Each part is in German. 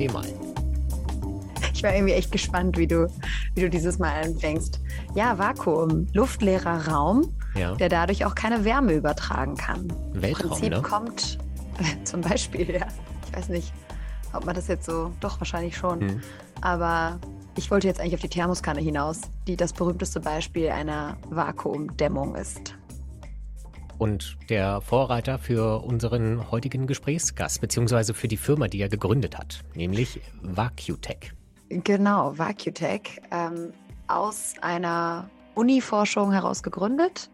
Erzähl mal. Ich war irgendwie echt gespannt, wie du, wie du dieses Mal anfängst. Ja, Vakuum, luftleerer Raum, ja. der dadurch auch keine Wärme übertragen kann. Weltraum, Im Prinzip ne? kommt zum Beispiel, ja, ich weiß nicht, ob man das jetzt so, doch wahrscheinlich schon. Hm. Aber ich wollte jetzt eigentlich auf die Thermoskanne hinaus, die das berühmteste Beispiel einer Vakuumdämmung ist. Und der Vorreiter für unseren heutigen Gesprächsgast, beziehungsweise für die Firma, die er gegründet hat, nämlich Vacutech. Genau, Vacutech, ähm, aus einer Uni-Forschung heraus gegründet.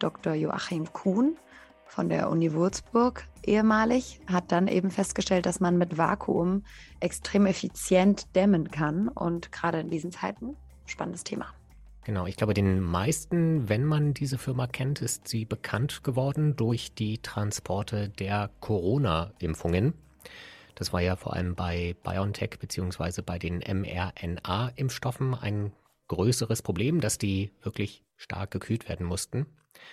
Dr. Joachim Kuhn von der Uni Würzburg ehemalig, hat dann eben festgestellt, dass man mit Vakuum extrem effizient dämmen kann. Und gerade in diesen Zeiten, spannendes Thema. Genau, ich glaube, den meisten, wenn man diese Firma kennt, ist sie bekannt geworden durch die Transporte der Corona-Impfungen. Das war ja vor allem bei BioNTech bzw. bei den mRNA-Impfstoffen ein größeres Problem, dass die wirklich stark gekühlt werden mussten.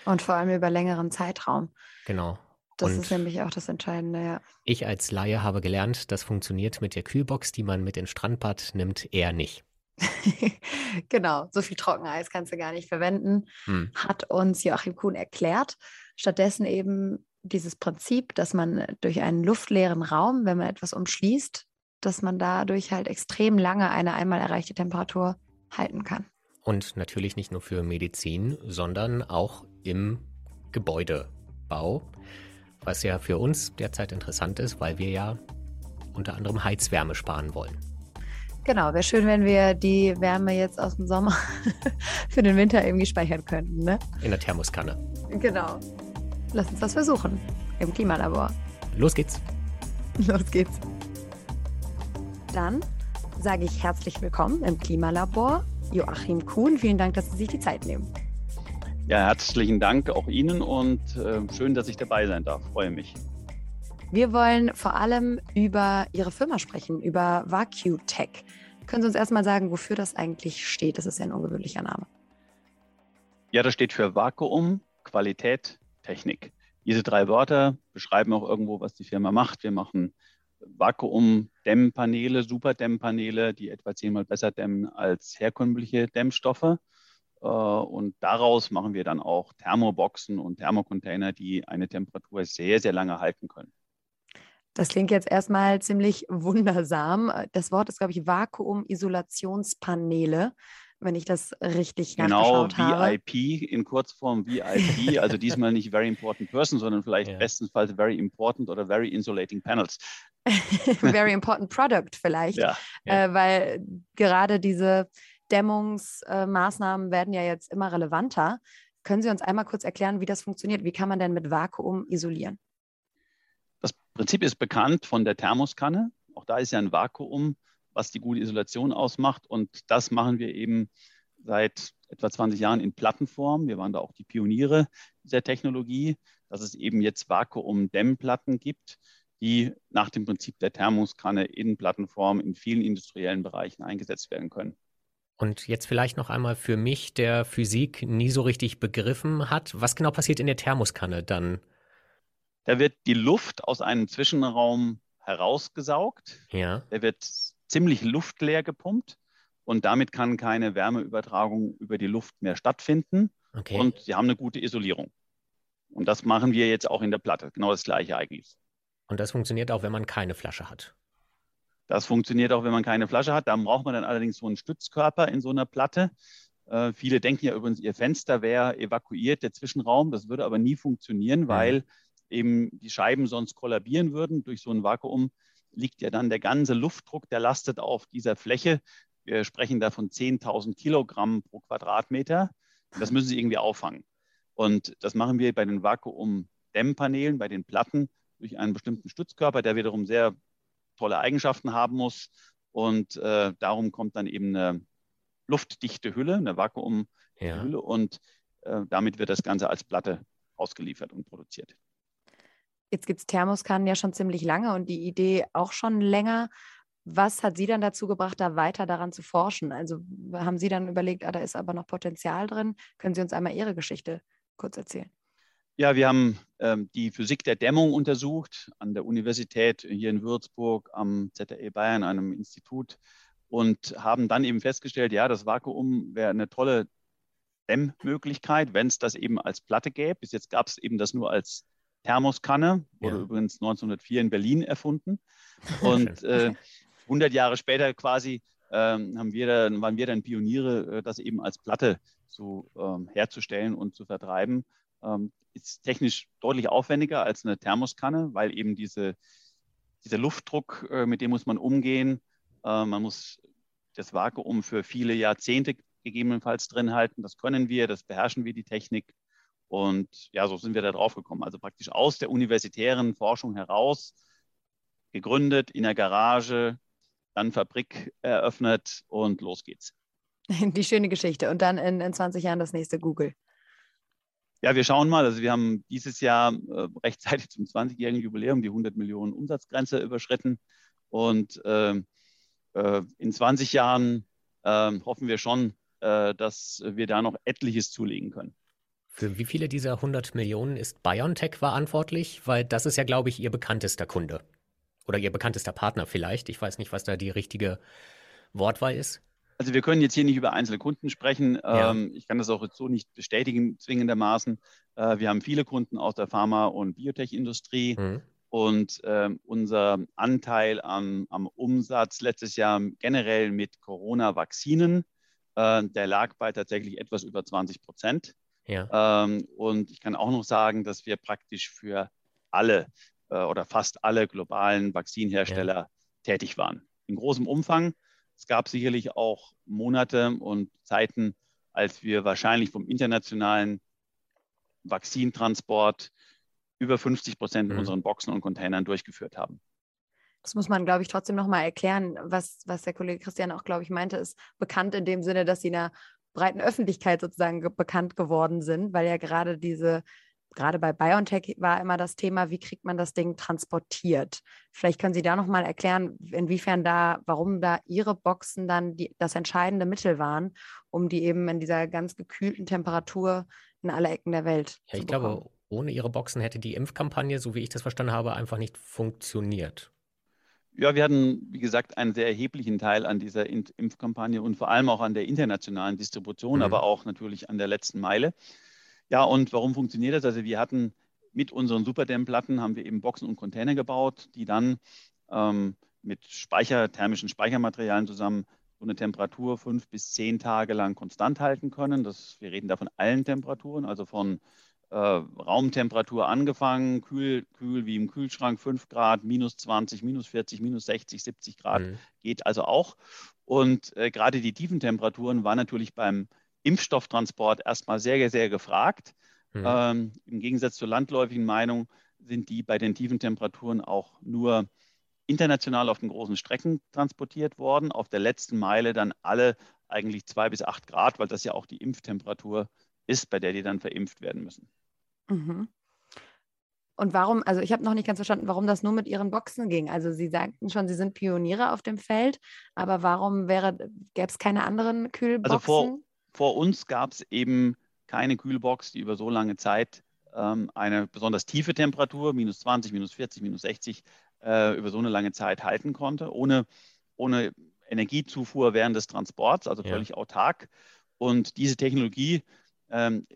Und vor allem über längeren Zeitraum. Genau. Das und ist nämlich auch das Entscheidende, ja. Ich als Laie habe gelernt, das funktioniert mit der Kühlbox, die man mit ins Strandbad nimmt, eher nicht. genau, so viel Trockeneis kannst du gar nicht verwenden, hm. hat uns Joachim Kuhn erklärt. Stattdessen eben dieses Prinzip, dass man durch einen luftleeren Raum, wenn man etwas umschließt, dass man dadurch halt extrem lange eine einmal erreichte Temperatur halten kann. Und natürlich nicht nur für Medizin, sondern auch im Gebäudebau, was ja für uns derzeit interessant ist, weil wir ja unter anderem Heizwärme sparen wollen. Genau, wäre schön, wenn wir die Wärme jetzt aus dem Sommer für den Winter irgendwie speichern könnten. Ne? In der Thermoskanne. Genau. Lass uns das versuchen im Klimalabor. Los geht's. Los geht's. Dann sage ich herzlich willkommen im Klimalabor. Joachim Kuhn, vielen Dank, dass Sie sich die Zeit nehmen. Ja, herzlichen Dank auch Ihnen und äh, schön, dass ich dabei sein darf. Freue mich. Wir wollen vor allem über Ihre Firma sprechen, über VacuTech. Können Sie uns erstmal sagen, wofür das eigentlich steht? Das ist ja ein ungewöhnlicher Name. Ja, das steht für Vakuum, Qualität, Technik. Diese drei Wörter beschreiben auch irgendwo, was die Firma macht. Wir machen Vakuum-Dämmpaneele, Superdämmpaneele, die etwa zehnmal besser dämmen als herkömmliche Dämmstoffe. Äh, und daraus machen wir dann auch Thermoboxen und Thermocontainer, die eine Temperatur sehr, sehr lange halten können. Das klingt jetzt erstmal ziemlich wundersam. Das Wort ist, glaube ich, Vakuum-Isolationspaneele wenn ich das richtig genau, nachgeschaut habe. Genau, VIP in Kurzform VIP, also diesmal nicht Very Important Person, sondern vielleicht ja. bestenfalls Very Important oder Very Insulating Panels. very Important Product vielleicht, ja, ja. Äh, weil gerade diese Dämmungsmaßnahmen äh, werden ja jetzt immer relevanter. Können Sie uns einmal kurz erklären, wie das funktioniert? Wie kann man denn mit Vakuum isolieren? Prinzip ist bekannt von der Thermoskanne. Auch da ist ja ein Vakuum was die gute Isolation ausmacht. Und das machen wir eben seit etwa 20 Jahren in Plattenform. Wir waren da auch die Pioniere dieser Technologie, dass es eben jetzt Vakuum-Dämmplatten gibt, die nach dem Prinzip der Thermoskanne in Plattenform in vielen industriellen Bereichen eingesetzt werden können. Und jetzt vielleicht noch einmal für mich, der Physik nie so richtig begriffen hat, was genau passiert in der Thermoskanne dann? Da wird die Luft aus einem Zwischenraum herausgesaugt. Ja. Der wird ziemlich luftleer gepumpt und damit kann keine Wärmeübertragung über die Luft mehr stattfinden. Okay. Und sie haben eine gute Isolierung. Und das machen wir jetzt auch in der Platte. Genau das gleiche eigentlich. Und das funktioniert auch, wenn man keine Flasche hat. Das funktioniert auch, wenn man keine Flasche hat. Da braucht man dann allerdings so einen Stützkörper in so einer Platte. Äh, viele denken ja übrigens, ihr Fenster wäre evakuiert, der Zwischenraum. Das würde aber nie funktionieren, mhm. weil eben die Scheiben sonst kollabieren würden durch so ein Vakuum liegt ja dann der ganze Luftdruck, der lastet auf dieser Fläche. Wir sprechen da von 10.000 Kilogramm pro Quadratmeter. Das müssen Sie irgendwie auffangen. Und das machen wir bei den Vakuum-Dämmpanelen, bei den Platten, durch einen bestimmten Stützkörper, der wiederum sehr tolle Eigenschaften haben muss. Und äh, darum kommt dann eben eine luftdichte Hülle, eine Vakuumhülle. Ja. Und äh, damit wird das Ganze als Platte ausgeliefert und produziert. Jetzt gibt es Thermoskannen ja schon ziemlich lange und die Idee auch schon länger. Was hat Sie dann dazu gebracht, da weiter daran zu forschen? Also haben Sie dann überlegt, ah, da ist aber noch Potenzial drin? Können Sie uns einmal Ihre Geschichte kurz erzählen? Ja, wir haben ähm, die Physik der Dämmung untersucht an der Universität hier in Würzburg, am ZRE Bayern, einem Institut, und haben dann eben festgestellt, ja, das Vakuum wäre eine tolle Dämmmöglichkeit, wenn es das eben als Platte gäbe. Bis jetzt gab es eben das nur als Thermoskanne, wurde ja. übrigens 1904 in Berlin erfunden. Und äh, 100 Jahre später quasi ähm, haben wir dann, waren wir dann Pioniere, äh, das eben als Platte zu, ähm, herzustellen und zu vertreiben. Ähm, ist technisch deutlich aufwendiger als eine Thermoskanne, weil eben diese, dieser Luftdruck, äh, mit dem muss man umgehen. Äh, man muss das Vakuum für viele Jahrzehnte gegebenenfalls drin halten. Das können wir, das beherrschen wir die Technik. Und ja, so sind wir da drauf gekommen. Also praktisch aus der universitären Forschung heraus gegründet, in der Garage, dann Fabrik eröffnet und los geht's. Die schöne Geschichte. Und dann in, in 20 Jahren das nächste Google. Ja, wir schauen mal. Also wir haben dieses Jahr äh, rechtzeitig zum 20-jährigen Jubiläum die 100 Millionen Umsatzgrenze überschritten. Und äh, äh, in 20 Jahren ähm, hoffen wir schon, äh, dass wir da noch etliches zulegen können. Für wie viele dieser 100 Millionen ist BioNTech verantwortlich? Weil das ist ja, glaube ich, Ihr bekanntester Kunde. Oder Ihr bekanntester Partner vielleicht. Ich weiß nicht, was da die richtige Wortwahl ist. Also wir können jetzt hier nicht über einzelne Kunden sprechen. Ja. Ähm, ich kann das auch jetzt so nicht bestätigen, zwingendermaßen. Äh, wir haben viele Kunden aus der Pharma- und Biotech-Industrie. Mhm. Und äh, unser Anteil am, am, Umsatz letztes Jahr generell mit Corona-Vakzinen, äh, der lag bei tatsächlich etwas über 20 Prozent. Ja. Ähm, und ich kann auch noch sagen, dass wir praktisch für alle äh, oder fast alle globalen Vakzinhersteller ja. tätig waren. In großem Umfang. Es gab sicherlich auch Monate und Zeiten, als wir wahrscheinlich vom internationalen Vakzintransport über 50 Prozent mhm. unseren Boxen und Containern durchgeführt haben. Das muss man, glaube ich, trotzdem nochmal erklären. Was, was der Kollege Christian auch, glaube ich, meinte, ist bekannt in dem Sinne, dass sie einer breiten Öffentlichkeit sozusagen ge bekannt geworden sind, weil ja gerade diese, gerade bei BioNTech war immer das Thema, wie kriegt man das Ding transportiert? Vielleicht können Sie da nochmal erklären, inwiefern da, warum da Ihre Boxen dann die, das entscheidende Mittel waren, um die eben in dieser ganz gekühlten Temperatur in alle Ecken der Welt ja, ich bekommen. glaube, ohne Ihre Boxen hätte die Impfkampagne, so wie ich das verstanden habe, einfach nicht funktioniert. Ja, wir hatten, wie gesagt, einen sehr erheblichen Teil an dieser Impfkampagne und vor allem auch an der internationalen Distribution, mhm. aber auch natürlich an der letzten Meile. Ja, und warum funktioniert das? Also wir hatten mit unseren Superdämmplatten haben wir eben Boxen und Container gebaut, die dann ähm, mit Speicher, thermischen Speichermaterialien zusammen so eine Temperatur fünf bis zehn Tage lang konstant halten können. Das, wir reden da von allen Temperaturen, also von äh, Raumtemperatur angefangen, kühl, kühl wie im Kühlschrank, 5 Grad, minus 20, minus 40, minus 60, 70 Grad mhm. geht also auch. Und äh, gerade die Tiefentemperaturen waren natürlich beim Impfstofftransport erstmal sehr, sehr gefragt. Mhm. Ähm, Im Gegensatz zur landläufigen Meinung sind die bei den tiefen Temperaturen auch nur international auf den großen Strecken transportiert worden. Auf der letzten Meile dann alle eigentlich zwei bis acht Grad, weil das ja auch die Impftemperatur ist, bei der die dann verimpft werden müssen. Mhm. Und warum, also ich habe noch nicht ganz verstanden, warum das nur mit Ihren Boxen ging. Also Sie sagten schon, Sie sind Pioniere auf dem Feld, aber warum wäre, gäbe es keine anderen Kühlboxen? Also vor, vor uns gab es eben keine Kühlbox, die über so lange Zeit ähm, eine besonders tiefe Temperatur, minus 20, minus 40, minus 60, äh, über so eine lange Zeit halten konnte, ohne, ohne Energiezufuhr während des Transports, also völlig ja. autark. Und diese Technologie ähm,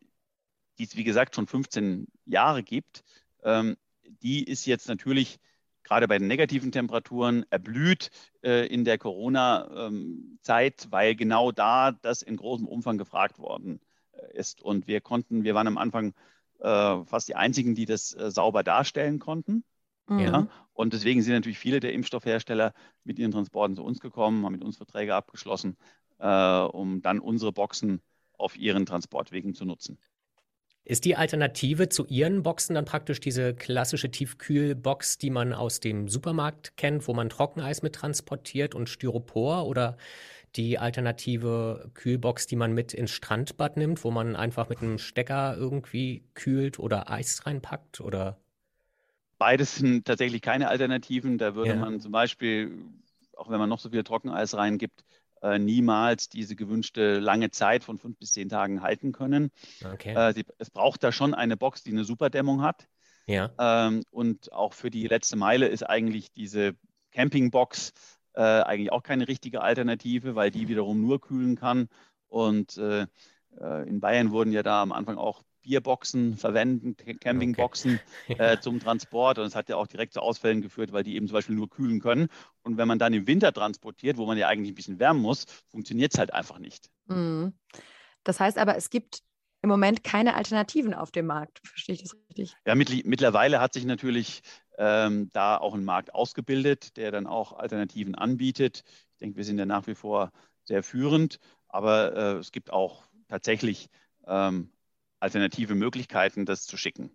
die es wie gesagt schon 15 Jahre gibt, ähm, die ist jetzt natürlich gerade bei den negativen Temperaturen erblüht äh, in der Corona-Zeit, ähm, weil genau da das in großem Umfang gefragt worden äh, ist. Und wir konnten, wir waren am Anfang äh, fast die einzigen, die das äh, sauber darstellen konnten. Mhm. Ja? Und deswegen sind natürlich viele der Impfstoffhersteller mit ihren Transporten zu uns gekommen, haben mit uns Verträge abgeschlossen, äh, um dann unsere Boxen auf ihren Transportwegen zu nutzen. Ist die Alternative zu Ihren Boxen dann praktisch diese klassische Tiefkühlbox, die man aus dem Supermarkt kennt, wo man Trockeneis mit transportiert und Styropor oder die alternative Kühlbox, die man mit ins Strandbad nimmt, wo man einfach mit einem Stecker irgendwie kühlt oder Eis reinpackt oder? Beides sind tatsächlich keine Alternativen. Da würde ja. man zum Beispiel, auch wenn man noch so viel Trockeneis reingibt, äh, niemals diese gewünschte lange Zeit von fünf bis zehn Tagen halten können. Okay. Äh, sie, es braucht da schon eine Box, die eine Superdämmung hat. Ja. Ähm, und auch für die letzte Meile ist eigentlich diese Campingbox äh, eigentlich auch keine richtige Alternative, weil die wiederum nur kühlen kann. Und äh, äh, in Bayern wurden ja da am Anfang auch Bierboxen verwenden, Campingboxen okay. äh, zum Transport. Und es hat ja auch direkt zu Ausfällen geführt, weil die eben zum Beispiel nur kühlen können. Und wenn man dann im Winter transportiert, wo man ja eigentlich ein bisschen wärmen muss, funktioniert es halt einfach nicht. Mhm. Das heißt aber, es gibt im Moment keine Alternativen auf dem Markt. Verstehe ich das richtig? Ja, mit, mittlerweile hat sich natürlich ähm, da auch ein Markt ausgebildet, der dann auch Alternativen anbietet. Ich denke, wir sind ja nach wie vor sehr führend, aber äh, es gibt auch tatsächlich ähm, alternative Möglichkeiten, das zu schicken.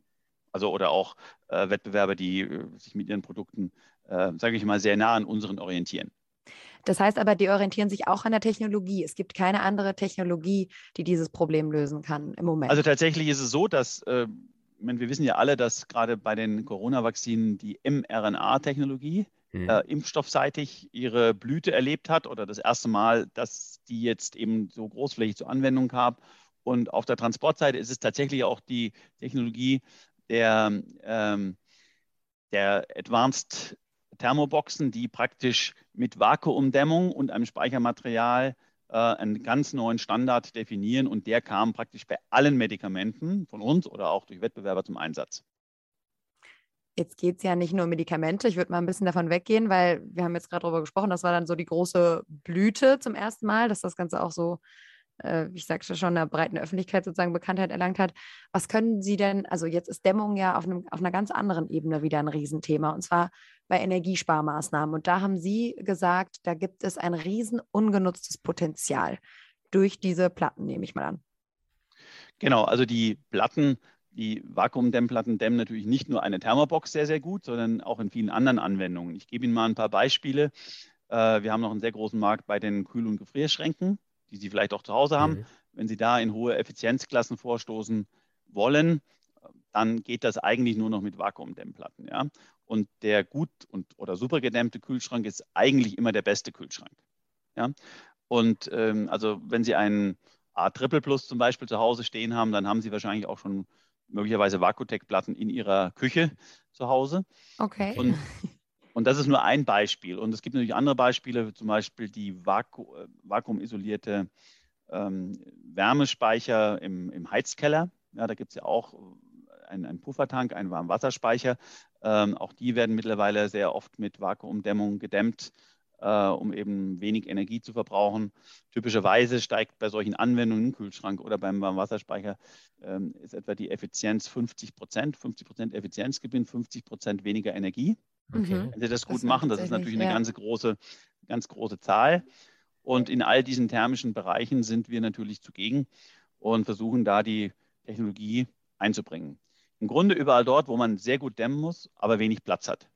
Also oder auch äh, Wettbewerber, die äh, sich mit ihren Produkten, äh, sage ich mal, sehr nah an unseren orientieren. Das heißt aber, die orientieren sich auch an der Technologie. Es gibt keine andere Technologie, die dieses Problem lösen kann im Moment. Also tatsächlich ist es so, dass äh, wir wissen ja alle, dass gerade bei den Corona-Vakzinen die mRNA-Technologie hm. äh, impfstoffseitig ihre Blüte erlebt hat oder das erste Mal, dass die jetzt eben so großflächig zur Anwendung kam. Und auf der Transportseite ist es tatsächlich auch die Technologie der, ähm, der Advanced Thermoboxen, die praktisch mit Vakuumdämmung und einem Speichermaterial äh, einen ganz neuen Standard definieren und der kam praktisch bei allen Medikamenten von uns oder auch durch Wettbewerber zum Einsatz. Jetzt geht es ja nicht nur um Medikamente. Ich würde mal ein bisschen davon weggehen, weil wir haben jetzt gerade darüber gesprochen, das war dann so die große Blüte zum ersten Mal, dass das Ganze auch so äh, ich sagte schon, einer breiten Öffentlichkeit sozusagen Bekanntheit erlangt hat. Was können Sie denn, also jetzt ist Dämmung ja auf, einem, auf einer ganz anderen Ebene wieder ein Riesenthema, und zwar bei Energiesparmaßnahmen. Und da haben Sie gesagt, da gibt es ein riesen ungenutztes Potenzial durch diese Platten, nehme ich mal an. Genau, also die Platten, die Vakuumdämmplatten dämmen natürlich nicht nur eine Thermobox sehr, sehr gut, sondern auch in vielen anderen Anwendungen. Ich gebe Ihnen mal ein paar Beispiele. Äh, wir haben noch einen sehr großen Markt bei den Kühl- und Gefrierschränken die Sie vielleicht auch zu Hause haben. Mhm. Wenn Sie da in hohe Effizienzklassen vorstoßen wollen, dann geht das eigentlich nur noch mit Vakuumdämmplatten. Ja? Und der gut und, oder super gedämmte Kühlschrank ist eigentlich immer der beste Kühlschrank. Ja? Und ähm, also wenn Sie einen A Triple Plus zum Beispiel zu Hause stehen haben, dann haben Sie wahrscheinlich auch schon möglicherweise Vakutec-Platten in Ihrer Küche zu Hause. Okay. Und Und das ist nur ein Beispiel. Und es gibt natürlich andere Beispiele, zum Beispiel die Vaku äh, vakuumisolierte ähm, Wärmespeicher im, im Heizkeller. Ja, da gibt es ja auch einen, einen Puffertank, einen Warmwasserspeicher. Ähm, auch die werden mittlerweile sehr oft mit Vakuumdämmung gedämmt, äh, um eben wenig Energie zu verbrauchen. Typischerweise steigt bei solchen Anwendungen im Kühlschrank oder beim Warmwasserspeicher ähm, ist etwa die Effizienz 50 Prozent, 50 Prozent Effizienzgewinn, 50 Prozent weniger Energie. Okay. Mhm. Wenn Sie das gut das machen, das ist natürlich eine ja. ganz große, ganz große Zahl. Und in all diesen thermischen Bereichen sind wir natürlich zugegen und versuchen da die Technologie einzubringen. Im Grunde überall dort, wo man sehr gut dämmen muss, aber wenig Platz hat.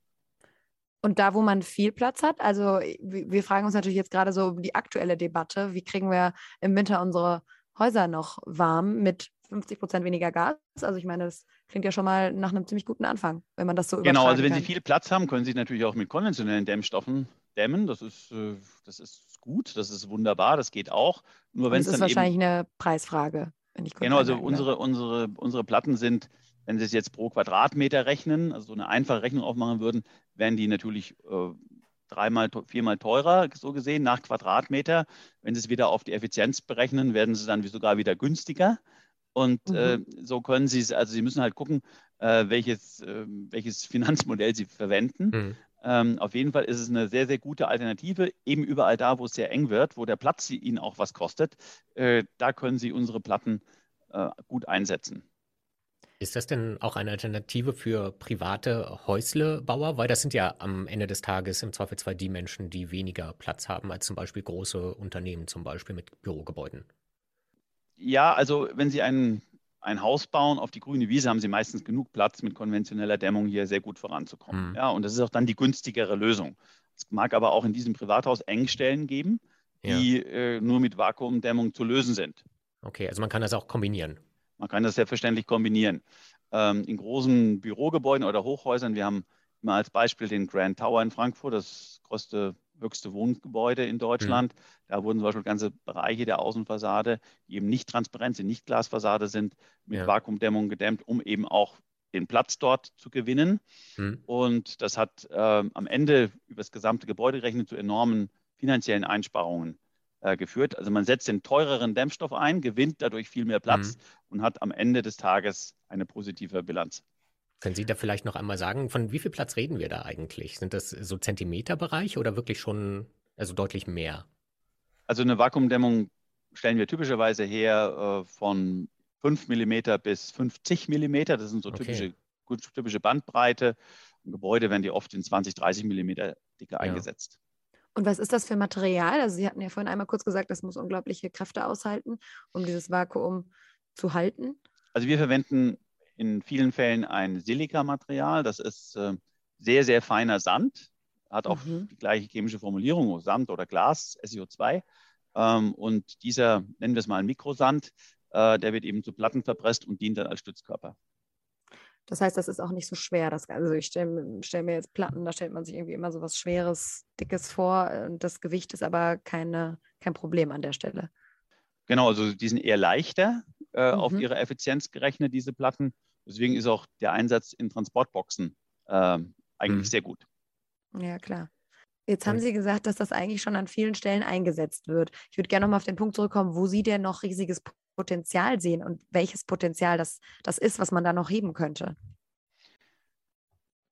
Und da, wo man viel Platz hat, also wir fragen uns natürlich jetzt gerade so die aktuelle Debatte, wie kriegen wir im Winter unsere Häuser noch warm mit 50 Prozent weniger Gas. Also ich meine, das klingt ja schon mal nach einem ziemlich guten Anfang, wenn man das so Genau, also wenn kann. Sie viel Platz haben, können Sie natürlich auch mit konventionellen Dämmstoffen dämmen. Das ist, äh, das ist gut, das ist wunderbar, das geht auch. Nur wenn es ist wahrscheinlich eben, eine Preisfrage. Wenn ich genau, also unsere, unsere, unsere Platten sind, wenn Sie es jetzt pro Quadratmeter rechnen, also so eine einfache Rechnung aufmachen würden, wären die natürlich äh, dreimal, viermal teurer, so gesehen, nach Quadratmeter. Wenn Sie es wieder auf die Effizienz berechnen, werden sie dann sogar wieder günstiger. Und mhm. äh, so können Sie es, also Sie müssen halt gucken, äh, welches, äh, welches Finanzmodell Sie verwenden. Mhm. Ähm, auf jeden Fall ist es eine sehr, sehr gute Alternative, eben überall da, wo es sehr eng wird, wo der Platz Ihnen auch was kostet. Äh, da können Sie unsere Platten äh, gut einsetzen. Ist das denn auch eine Alternative für private Häuslebauer? Weil das sind ja am Ende des Tages im Zweifelsfall die Menschen, die weniger Platz haben als zum Beispiel große Unternehmen, zum Beispiel mit Bürogebäuden. Ja, also wenn Sie ein, ein Haus bauen auf die grüne Wiese, haben Sie meistens genug Platz, mit konventioneller Dämmung hier sehr gut voranzukommen. Mhm. Ja, und das ist auch dann die günstigere Lösung. Es mag aber auch in diesem Privathaus Engstellen geben, die ja. äh, nur mit Vakuumdämmung zu lösen sind. Okay, also man kann das auch kombinieren. Man kann das selbstverständlich kombinieren. Ähm, in großen Bürogebäuden oder Hochhäusern, wir haben mal als Beispiel den Grand Tower in Frankfurt, das größte höchste Wohngebäude in Deutschland. Mhm. Da wurden zum Beispiel ganze Bereiche der Außenfassade, die eben nicht transparent sind, nicht Glasfassade sind, mit ja. Vakuumdämmung gedämmt, um eben auch den Platz dort zu gewinnen. Mhm. Und das hat äh, am Ende über das gesamte Gebäude gerechnet zu enormen finanziellen Einsparungen äh, geführt. Also man setzt den teureren Dämmstoff ein, gewinnt dadurch viel mehr Platz mhm. und hat am Ende des Tages eine positive Bilanz. Können Sie da vielleicht noch einmal sagen, von wie viel Platz reden wir da eigentlich? Sind das so Zentimeterbereiche oder wirklich schon also deutlich mehr? Also eine Vakuumdämmung stellen wir typischerweise her äh, von 5 mm bis 50 mm. Das sind so typische, okay. typische Bandbreite. Im Gebäude werden die oft in 20, 30 mm Dicke ja. eingesetzt. Und was ist das für Material? Also Sie hatten ja vorhin einmal kurz gesagt, das muss unglaubliche Kräfte aushalten, um dieses Vakuum zu halten. Also wir verwenden in vielen Fällen ein Silikamaterial. Das ist äh, sehr, sehr feiner Sand, hat auch mhm. die gleiche chemische Formulierung, Sand oder Glas, SiO2. Ähm, und dieser, nennen wir es mal Mikrosand, äh, der wird eben zu Platten verpresst und dient dann als Stützkörper. Das heißt, das ist auch nicht so schwer. Das, also ich stelle stell mir jetzt Platten, da stellt man sich irgendwie immer so was Schweres, Dickes vor. Und das Gewicht ist aber keine, kein Problem an der Stelle. Genau, also die sind eher leichter äh, mhm. auf ihre Effizienz gerechnet, diese Platten. Deswegen ist auch der Einsatz in Transportboxen äh, eigentlich mhm. sehr gut. Ja, klar. Jetzt haben Sie gesagt, dass das eigentlich schon an vielen Stellen eingesetzt wird. Ich würde gerne nochmal auf den Punkt zurückkommen, wo Sie denn noch riesiges Potenzial sehen und welches Potenzial das, das ist, was man da noch heben könnte.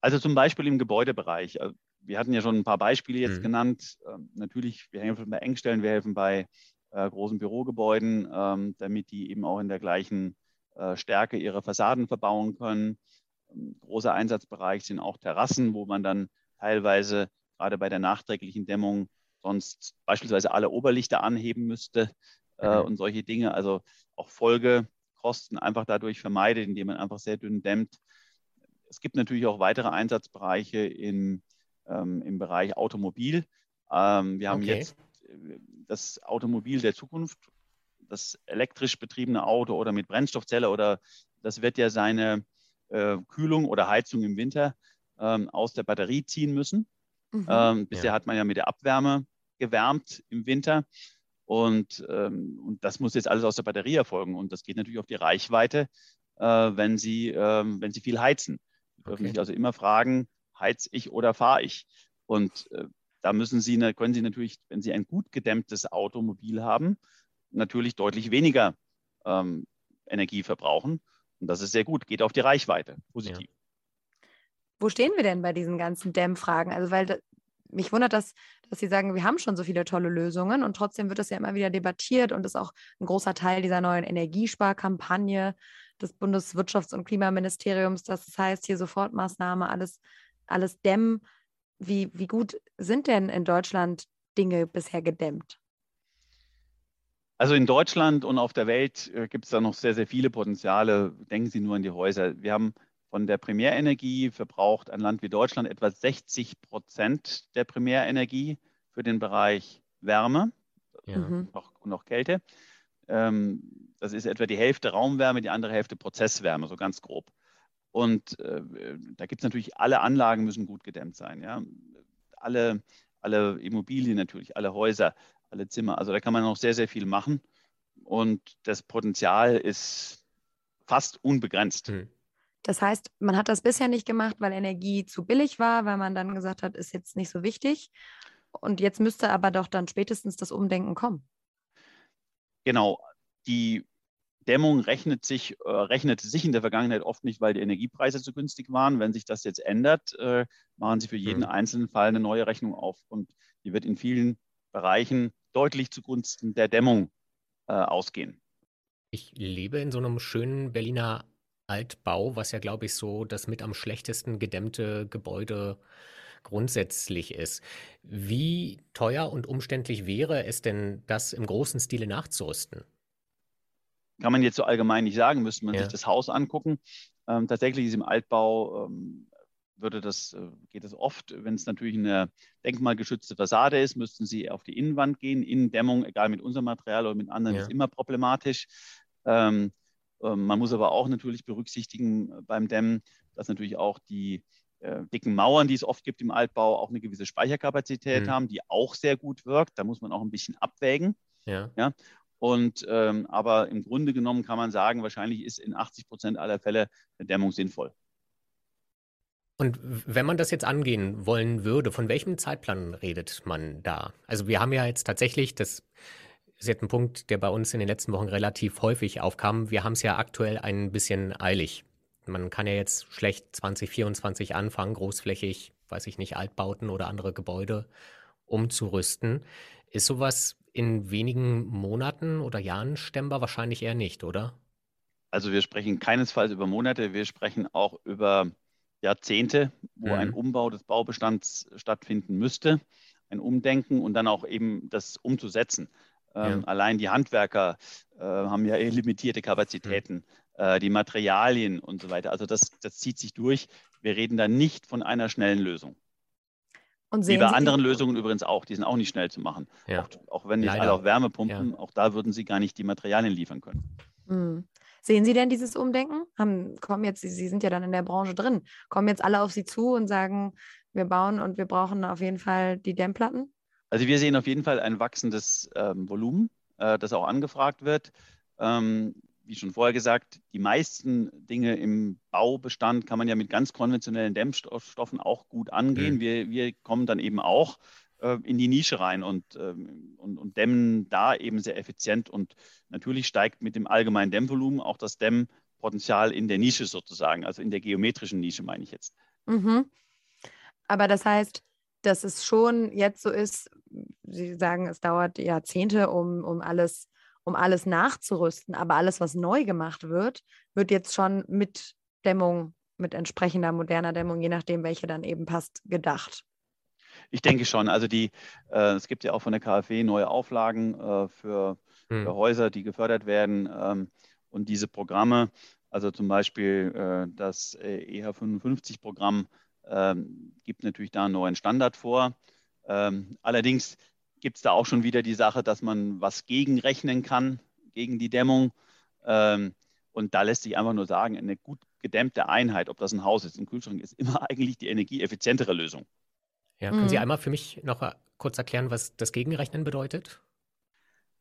Also zum Beispiel im Gebäudebereich. Äh, wir hatten ja schon ein paar Beispiele jetzt mhm. genannt. Ähm, natürlich, wir helfen bei Engstellen, wir helfen bei äh, großen Bürogebäuden, ähm, damit die eben auch in der gleichen äh, Stärke ihre Fassaden verbauen können. Ein großer Einsatzbereich sind auch Terrassen, wo man dann teilweise gerade bei der nachträglichen Dämmung sonst beispielsweise alle Oberlichter anheben müsste äh, mhm. und solche Dinge. Also auch Folgekosten einfach dadurch vermeidet, indem man einfach sehr dünn dämmt. Es gibt natürlich auch weitere Einsatzbereiche in, ähm, im Bereich Automobil. Ähm, wir haben okay. jetzt das Automobil der Zukunft das elektrisch betriebene Auto oder mit Brennstoffzelle oder das wird ja seine äh, Kühlung oder Heizung im Winter ähm, aus der Batterie ziehen müssen. Mhm. Ähm, bisher ja. hat man ja mit der Abwärme gewärmt im Winter. Und, ähm, und das muss jetzt alles aus der Batterie erfolgen. Und das geht natürlich auf die Reichweite, äh, wenn, Sie, äh, wenn Sie viel heizen. Sie dürfen okay. sich also immer fragen, heiz ich oder fahre ich? Und äh, da müssen Sie, können Sie natürlich, wenn Sie ein gut gedämmtes Automobil haben, natürlich deutlich weniger ähm, Energie verbrauchen. Und das ist sehr gut, geht auf die Reichweite, positiv. Ja. Wo stehen wir denn bei diesen ganzen Dämmfragen? Also, weil mich wundert das, dass Sie sagen, wir haben schon so viele tolle Lösungen und trotzdem wird das ja immer wieder debattiert und ist auch ein großer Teil dieser neuen Energiesparkampagne des Bundeswirtschafts- und Klimaministeriums, dass es heißt, hier Sofortmaßnahme, alles, alles dämmen. Wie, wie gut sind denn in Deutschland Dinge bisher gedämmt? Also in Deutschland und auf der Welt äh, gibt es da noch sehr, sehr viele Potenziale. Denken Sie nur an die Häuser. Wir haben von der Primärenergie verbraucht ein Land wie Deutschland etwa 60 Prozent der Primärenergie für den Bereich Wärme ja. Mhm. und auch Kälte. Ähm, das ist etwa die Hälfte Raumwärme, die andere Hälfte Prozesswärme, so ganz grob. Und äh, da gibt es natürlich, alle Anlagen müssen gut gedämmt sein. Ja? Alle, alle Immobilien natürlich, alle Häuser alle Zimmer. Also da kann man noch sehr, sehr viel machen. Und das Potenzial ist fast unbegrenzt. Mhm. Das heißt, man hat das bisher nicht gemacht, weil Energie zu billig war, weil man dann gesagt hat, ist jetzt nicht so wichtig. Und jetzt müsste aber doch dann spätestens das Umdenken kommen. Genau. Die Dämmung rechnet sich, äh, rechnete sich in der Vergangenheit oft nicht, weil die Energiepreise zu günstig waren. Wenn sich das jetzt ändert, äh, machen Sie für jeden mhm. einzelnen Fall eine neue Rechnung auf. Und die wird in vielen Bereichen deutlich zugunsten der Dämmung äh, ausgehen. Ich lebe in so einem schönen Berliner Altbau, was ja, glaube ich, so das mit am schlechtesten gedämmte Gebäude grundsätzlich ist. Wie teuer und umständlich wäre es denn, das im großen Stile nachzurüsten? Kann man jetzt so allgemein nicht sagen, müsste man ja. sich das Haus angucken. Ähm, tatsächlich ist im Altbau ähm, würde das, äh, geht es oft, wenn es natürlich eine denkmalgeschützte Fassade ist, müssten Sie auf die Innenwand gehen. Innendämmung, egal mit unserem Material oder mit anderen, ja. ist immer problematisch. Ähm, äh, man muss aber auch natürlich berücksichtigen beim Dämmen, dass natürlich auch die äh, dicken Mauern, die es oft gibt im Altbau, auch eine gewisse Speicherkapazität mhm. haben, die auch sehr gut wirkt. Da muss man auch ein bisschen abwägen. Ja. ja? Und ähm, aber im Grunde genommen kann man sagen, wahrscheinlich ist in 80 Prozent aller Fälle eine Dämmung sinnvoll. Und wenn man das jetzt angehen wollen würde, von welchem Zeitplan redet man da? Also wir haben ja jetzt tatsächlich, das ist jetzt ein Punkt, der bei uns in den letzten Wochen relativ häufig aufkam, wir haben es ja aktuell ein bisschen eilig. Man kann ja jetzt schlecht 2024 anfangen, großflächig, weiß ich nicht, Altbauten oder andere Gebäude umzurüsten. Ist sowas in wenigen Monaten oder Jahren stemmbar? Wahrscheinlich eher nicht, oder? Also wir sprechen keinesfalls über Monate, wir sprechen auch über Jahrzehnte, wo mhm. ein Umbau des Baubestands stattfinden müsste, ein Umdenken und dann auch eben das umzusetzen. Ähm, ja. Allein die Handwerker äh, haben ja eh limitierte Kapazitäten, mhm. äh, die Materialien und so weiter. Also das, das zieht sich durch. Wir reden da nicht von einer schnellen Lösung. Und Wie bei Sie anderen Lösungen übrigens auch, die sind auch nicht schnell zu machen. Ja. Auch, auch, wenn nicht Leider. alle auf Wärme pumpen, ja. auch da würden Sie gar nicht die Materialien liefern können. Mhm. Sehen Sie denn dieses Umdenken? Haben, kommen jetzt, Sie sind ja dann in der Branche drin, kommen jetzt alle auf Sie zu und sagen, wir bauen und wir brauchen auf jeden Fall die Dämmplatten? Also wir sehen auf jeden Fall ein wachsendes ähm, Volumen, äh, das auch angefragt wird. Ähm, wie schon vorher gesagt, die meisten Dinge im Baubestand kann man ja mit ganz konventionellen Dämmstoffen auch gut angehen. Mhm. Wir, wir kommen dann eben auch äh, in die Nische rein und, ähm, und, und, dämmen da eben sehr effizient. Und natürlich steigt mit dem allgemeinen Dämmvolumen auch das Dämmpotenzial in der Nische sozusagen, also in der geometrischen Nische meine ich jetzt. Mhm. Aber das heißt, dass es schon jetzt so ist, Sie sagen, es dauert Jahrzehnte, um, um alles um alles nachzurüsten. Aber alles, was neu gemacht wird, wird jetzt schon mit Dämmung, mit entsprechender moderner Dämmung, je nachdem, welche dann eben passt, gedacht. Ich denke schon. Also die, äh, es gibt ja auch von der KfW neue Auflagen äh, für, hm. für, Häuser, die gefördert werden. Ähm, und diese Programme, also zum Beispiel äh, das EH55-Programm, ähm, gibt natürlich da einen neuen Standard vor. Ähm, allerdings gibt es da auch schon wieder die Sache, dass man was gegenrechnen kann gegen die Dämmung. Ähm, und da lässt sich einfach nur sagen, eine gut gedämmte Einheit, ob das ein Haus ist, ein Kühlschrank, ist immer eigentlich die energieeffizientere Lösung. Ja, können mhm. Sie einmal für mich noch kurz erklären, was das Gegenrechnen bedeutet?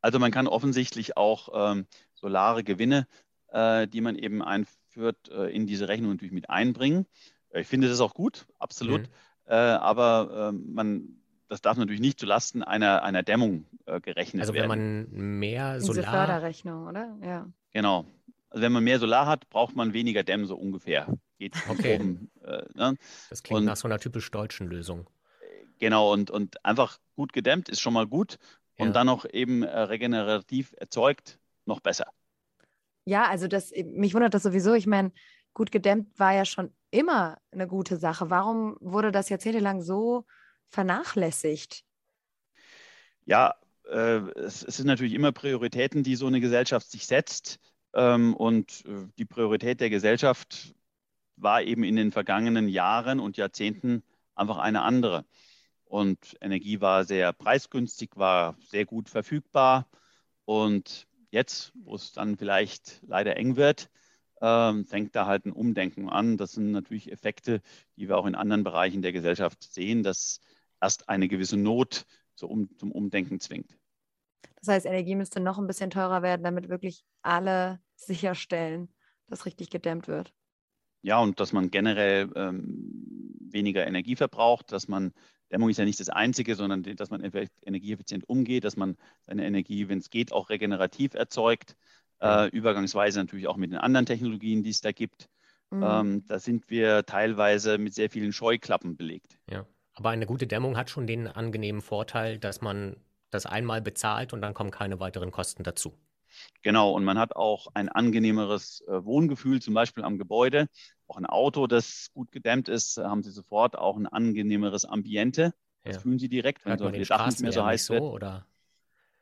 Also man kann offensichtlich auch ähm, solare Gewinne, äh, die man eben einführt, äh, in diese Rechnung natürlich mit einbringen. Ich finde das auch gut, absolut. Mhm. Äh, aber ähm, man das darf natürlich nicht zulasten einer, einer Dämmung äh, gerechnet also werden. Also wenn man mehr Solar... Diese Förderrechnung, oder? Ja. Genau. Also wenn man mehr Solar hat, braucht man weniger Dämmen so ungefähr. Geht okay. Oben, äh, ne? Das klingt und, nach so einer typisch deutschen Lösung. Genau, und, und einfach gut gedämmt ist schon mal gut. Und ja. dann noch eben äh, regenerativ erzeugt, noch besser. Ja, also das, mich wundert das sowieso. Ich meine, gut gedämmt war ja schon immer eine gute Sache. Warum wurde das jahrzehntelang so vernachlässigt? Ja, äh, es, sind natürlich immer Prioritäten, die so eine Gesellschaft sich setzt. Ähm, und äh, die Priorität der Gesellschaft war eben in den vergangenen Jahren und Jahrzehnten einfach eine andere. Und Energie war sehr preisgünstig, war sehr gut verfügbar. Und jetzt, wo es dann vielleicht leider eng wird, ähm, fängt da halt ein Umdenken an. Das sind natürlich Effekte, die wir auch in anderen Bereichen der Gesellschaft sehen, dass erst eine gewisse Not zum, zum Umdenken zwingt. Das heißt, Energie müsste noch ein bisschen teurer werden, damit wirklich alle sicherstellen, dass richtig gedämmt wird. Ja, und dass man generell ähm, weniger Energie verbraucht, dass man, Dämmung ist ja nicht das Einzige, sondern dass man energieeffizient umgeht, dass man seine Energie, wenn es geht, auch regenerativ erzeugt, äh, übergangsweise natürlich auch mit den anderen Technologien, die es da gibt. Mhm. Ähm, da sind wir teilweise mit sehr vielen Scheuklappen belegt. Ja. Aber eine gute Dämmung hat schon den angenehmen Vorteil, dass man das einmal bezahlt und dann kommen keine weiteren Kosten dazu. Genau, und man hat auch ein angenehmeres äh, Wohngefühl, zum Beispiel am Gebäude. Auch ein Auto, das gut gedämmt ist, haben Sie sofort auch ein angenehmeres Ambiente. Das ja. fühlen Sie direkt, wenn so das Dach nicht mehr so heiß so, wird. Oder?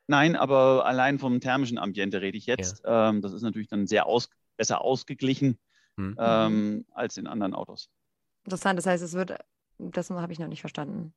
Nein, aber allein vom thermischen Ambiente rede ich jetzt. Ja. Ähm, das ist natürlich dann sehr aus, besser ausgeglichen hm. ähm, als in anderen Autos. Interessant, das heißt, es wird das habe ich noch nicht verstanden.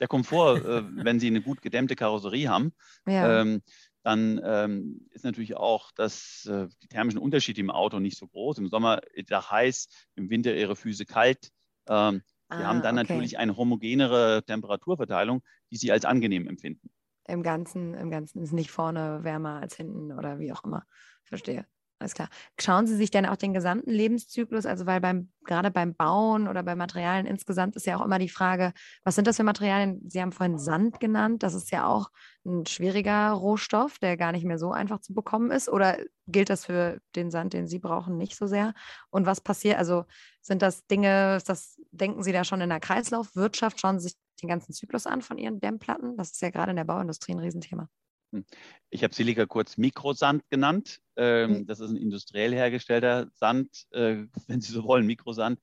Der Komfort, äh, wenn Sie eine gut gedämmte Karosserie haben, ja. ähm, dann ähm, ist natürlich auch das, äh, die thermischen Unterschiede im Auto nicht so groß. Im Sommer ist es heiß, im Winter Ihre Füße kalt. Ähm, Sie ah, haben dann okay. natürlich eine homogenere Temperaturverteilung, die Sie als angenehm empfinden. Im Ganzen, im Ganzen ist nicht vorne wärmer als hinten oder wie auch immer. Verstehe. Alles klar. Schauen Sie sich denn auch den gesamten Lebenszyklus, also weil beim, gerade beim Bauen oder bei Materialien insgesamt ist ja auch immer die Frage, was sind das für Materialien? Sie haben vorhin Sand genannt, das ist ja auch ein schwieriger Rohstoff, der gar nicht mehr so einfach zu bekommen ist. Oder gilt das für den Sand, den Sie brauchen, nicht so sehr? Und was passiert, also sind das Dinge, das denken Sie da schon in der Kreislaufwirtschaft? Schauen Sie sich den ganzen Zyklus an von Ihren Dämmplatten? Das ist ja gerade in der Bauindustrie ein Riesenthema. Ich habe Silica kurz Mikrosand genannt. Ähm, mhm. Das ist ein industriell hergestellter Sand, äh, wenn Sie so wollen, Mikrosand.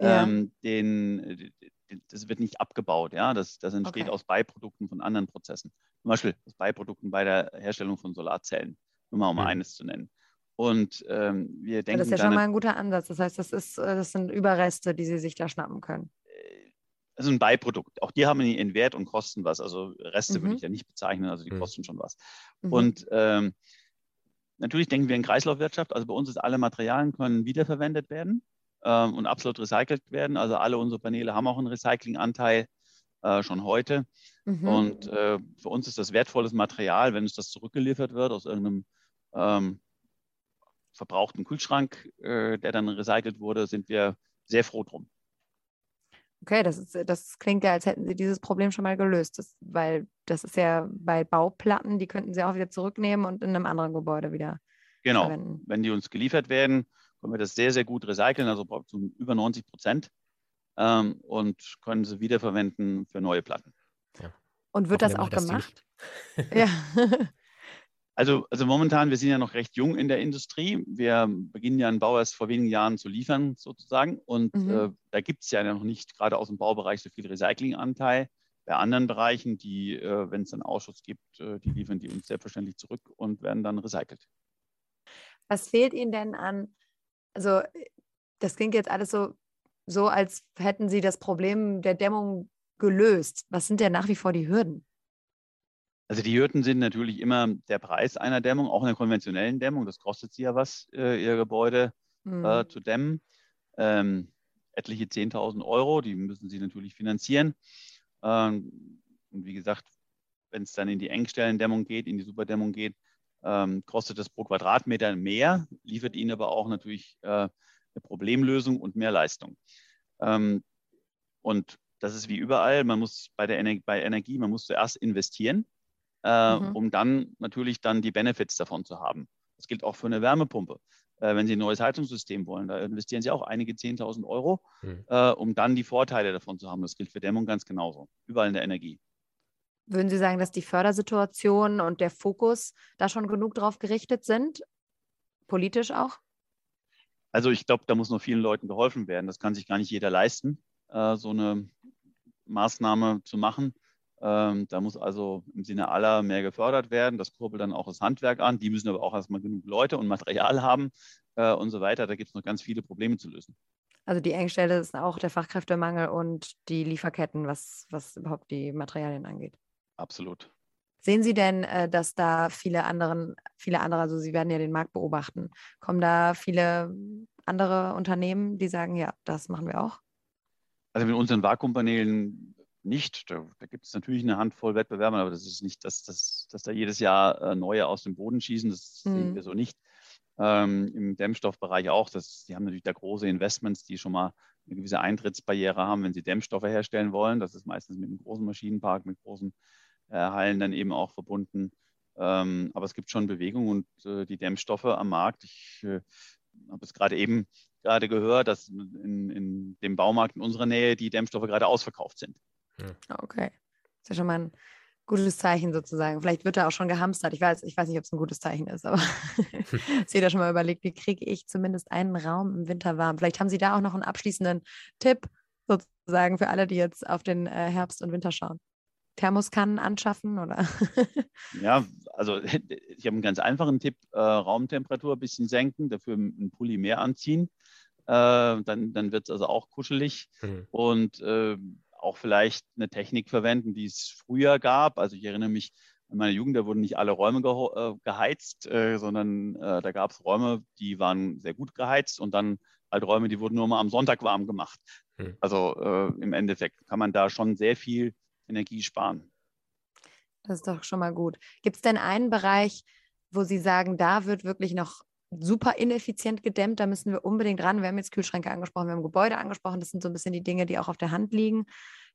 Ja. Ähm, den, das wird nicht abgebaut. Ja? Das, das entsteht okay. aus Beiprodukten von anderen Prozessen. Zum Beispiel aus Beiprodukten bei der Herstellung von Solarzellen, nur mal um mhm. eines zu nennen. Und ähm, wir denken. das ist ja schon mal ein guter Ansatz. Das heißt, das, ist, äh, das sind Überreste, die Sie sich da schnappen können also ein Beiprodukt. Auch die haben ihren Wert und kosten was. Also Reste mhm. würde ich ja nicht bezeichnen, also die mhm. kosten schon was. Mhm. Und ähm, natürlich denken wir in Kreislaufwirtschaft. Also bei uns ist alle Materialien können wiederverwendet werden ähm, und absolut recycelt werden. Also alle unsere Paneele haben auch einen Recyclinganteil äh, schon heute. Mhm. Und äh, für uns ist das wertvolles Material, wenn uns das zurückgeliefert wird aus irgendeinem ähm, verbrauchten Kühlschrank, äh, der dann recycelt wurde, sind wir sehr froh drum. Okay, das, ist, das klingt ja, als hätten Sie dieses Problem schon mal gelöst, das, weil das ist ja bei Bauplatten, die könnten Sie auch wieder zurücknehmen und in einem anderen Gebäude wieder genau. verwenden. Wenn die uns geliefert werden, können wir das sehr, sehr gut recyceln, also zu über 90 Prozent ähm, und können sie wiederverwenden für neue Platten. Ja. Und wird Hoffen das auch gemacht? ja. Also, also momentan, wir sind ja noch recht jung in der Industrie. Wir beginnen ja einen Bau erst vor wenigen Jahren zu liefern, sozusagen. Und mhm. äh, da gibt es ja noch nicht gerade aus dem Baubereich so viel Recyclinganteil. Bei anderen Bereichen, die, äh, wenn es einen Ausschuss gibt, äh, die liefern die uns selbstverständlich zurück und werden dann recycelt. Was fehlt Ihnen denn an, also das klingt jetzt alles so, so, als hätten Sie das Problem der Dämmung gelöst. Was sind denn nach wie vor die Hürden? Also die Hürden sind natürlich immer der Preis einer Dämmung, auch in der konventionellen Dämmung. Das kostet sie ja was, äh, ihr Gebäude mhm. äh, zu dämmen. Ähm, etliche 10.000 Euro, die müssen sie natürlich finanzieren. Ähm, und wie gesagt, wenn es dann in die Engstellendämmung geht, in die Superdämmung geht, ähm, kostet das pro Quadratmeter mehr, liefert ihnen aber auch natürlich äh, eine Problemlösung und mehr Leistung. Ähm, und das ist wie überall, man muss bei der Ener bei Energie, man muss zuerst investieren äh, mhm. um dann natürlich dann die Benefits davon zu haben. Das gilt auch für eine Wärmepumpe. Äh, wenn Sie ein neues Heizungssystem wollen, da investieren Sie auch einige 10.000 Euro, mhm. äh, um dann die Vorteile davon zu haben. Das gilt für Dämmung ganz genauso, überall in der Energie. Würden Sie sagen, dass die Fördersituation und der Fokus da schon genug drauf gerichtet sind? Politisch auch? Also ich glaube, da muss noch vielen Leuten geholfen werden. Das kann sich gar nicht jeder leisten, äh, so eine Maßnahme zu machen. Ähm, da muss also im Sinne aller mehr gefördert werden. Das kurbelt dann auch das Handwerk an. Die müssen aber auch erstmal genug Leute und Material haben äh, und so weiter. Da gibt es noch ganz viele Probleme zu lösen. Also die Engstelle ist auch der Fachkräftemangel und die Lieferketten, was, was überhaupt die Materialien angeht. Absolut. Sehen Sie denn, äh, dass da viele anderen, viele andere, also Sie werden ja den Markt beobachten, kommen da viele andere Unternehmen, die sagen, ja, das machen wir auch? Also mit unseren Vakuumpaneelen nicht. Da, da, gibt es natürlich eine Handvoll Wettbewerber, aber das ist nicht, dass, dass, dass da jedes Jahr äh, neue aus dem Boden schießen. Das mhm. sehen wir so nicht. Ähm, Im Dämmstoffbereich auch. Das, die haben natürlich da große Investments, die schon mal eine gewisse Eintrittsbarriere haben, wenn sie Dämmstoffe herstellen wollen. Das ist meistens mit einem großen Maschinenpark, mit großen äh, Hallen dann eben auch verbunden. Ähm, aber es gibt schon Bewegung und äh, die Dämmstoffe am Markt. Ich äh, habe es gerade eben gerade gehört, dass in, in, dem Baumarkt in unserer Nähe die Dämmstoffe gerade ausverkauft sind. Ah, okay. Das ist ja schon mal ein gutes Zeichen sozusagen. Vielleicht wird er auch schon gehamstert. Ich weiß, ich weiß nicht, ob es ein gutes Zeichen ist, aber Sie da schon mal überlegt, wie kriege ich zumindest einen Raum im Winter warm? Vielleicht haben Sie da auch noch einen abschließenden Tipp sozusagen für alle, die jetzt auf den äh, Herbst und Winter schauen. Thermoskannen anschaffen oder? ja, also ich habe einen ganz einfachen Tipp: äh, Raumtemperatur ein bisschen senken, dafür einen Pulli mehr anziehen. Äh, dann dann wird es also auch kuschelig. Mhm. Und äh, auch vielleicht eine Technik verwenden, die es früher gab. Also ich erinnere mich in meiner Jugend, da wurden nicht alle Räume ge geheizt, äh, sondern äh, da gab es Räume, die waren sehr gut geheizt und dann halt Räume, die wurden nur mal am Sonntag warm gemacht. Hm. Also äh, im Endeffekt kann man da schon sehr viel Energie sparen. Das ist doch schon mal gut. Gibt es denn einen Bereich, wo Sie sagen, da wird wirklich noch super ineffizient gedämmt, da müssen wir unbedingt ran. Wir haben jetzt Kühlschränke angesprochen, wir haben Gebäude angesprochen, das sind so ein bisschen die Dinge, die auch auf der Hand liegen.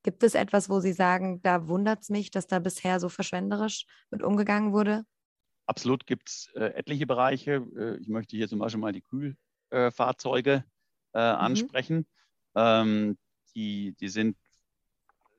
Gibt es etwas, wo Sie sagen, da wundert es mich, dass da bisher so verschwenderisch mit umgegangen wurde? Absolut gibt es äh, etliche Bereiche. Äh, ich möchte hier zum Beispiel mal die Kühlfahrzeuge äh, mhm. ansprechen. Ähm, die, die sind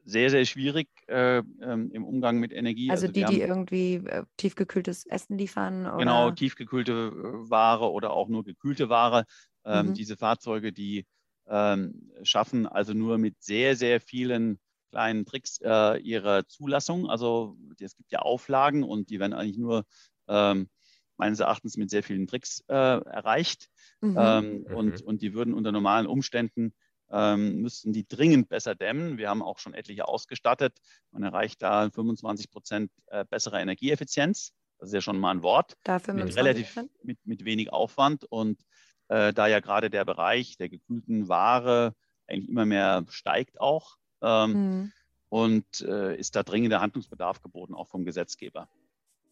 sehr, sehr schwierig äh, ähm, im Umgang mit Energie. Also, also die, die irgendwie äh, tiefgekühltes Essen liefern? Oder? Genau, tiefgekühlte äh, Ware oder auch nur gekühlte Ware. Ähm, mhm. Diese Fahrzeuge, die ähm, schaffen also nur mit sehr, sehr vielen kleinen Tricks äh, ihre Zulassung. Also es gibt ja Auflagen und die werden eigentlich nur ähm, meines Erachtens mit sehr vielen Tricks äh, erreicht. Mhm. Ähm, mhm. Und, und die würden unter normalen Umständen ähm, müssten die dringend besser dämmen. Wir haben auch schon etliche ausgestattet. Man erreicht da 25 Prozent äh, bessere Energieeffizienz. Das ist ja schon mal ein Wort. Dafür mit relativ mit, mit wenig Aufwand. Und äh, da ja gerade der Bereich der gekühlten Ware eigentlich immer mehr steigt auch. Ähm, mhm. Und äh, ist da dringender Handlungsbedarf geboten, auch vom Gesetzgeber,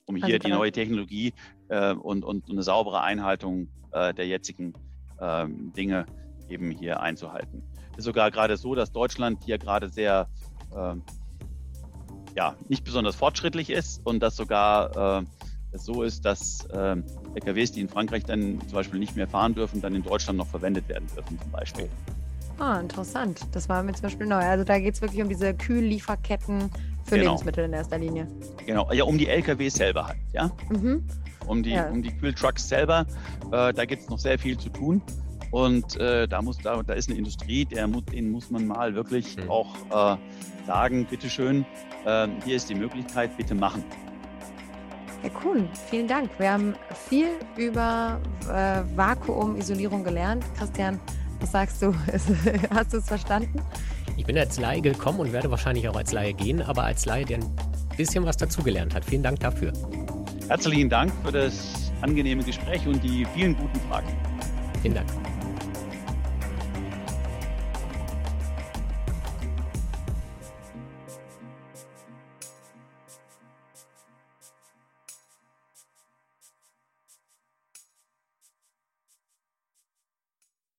um hier also die neue Technologie äh, und, und, eine saubere Einhaltung äh, der jetzigen ähm, Dinge eben hier einzuhalten. Es ist sogar gerade so, dass Deutschland hier gerade sehr, äh, ja, nicht besonders fortschrittlich ist und dass sogar äh, es so ist, dass äh, LKWs, die in Frankreich dann zum Beispiel nicht mehr fahren dürfen, dann in Deutschland noch verwendet werden dürfen zum Beispiel. Ah, interessant. Das war mir zum Beispiel neu. Also da geht es wirklich um diese Kühllieferketten für genau. Lebensmittel in erster Linie. Genau, ja, um die LKWs selber halt, ja. Mhm. Um die, ja. um die Kühltrucks selber. Äh, da gibt es noch sehr viel zu tun. Und äh, da, muss, da, da ist eine Industrie, der muss, denen muss man mal wirklich mhm. auch äh, sagen, bitteschön, äh, hier ist die Möglichkeit, bitte machen. Ja, cool. Vielen Dank. Wir haben viel über äh, Vakuumisolierung gelernt. Christian, was sagst du? Hast du es verstanden? Ich bin als Laie gekommen und werde wahrscheinlich auch als Laie gehen, aber als Laie, der ein bisschen was dazugelernt hat. Vielen Dank dafür. Herzlichen Dank für das angenehme Gespräch und die vielen guten Fragen. Vielen Dank.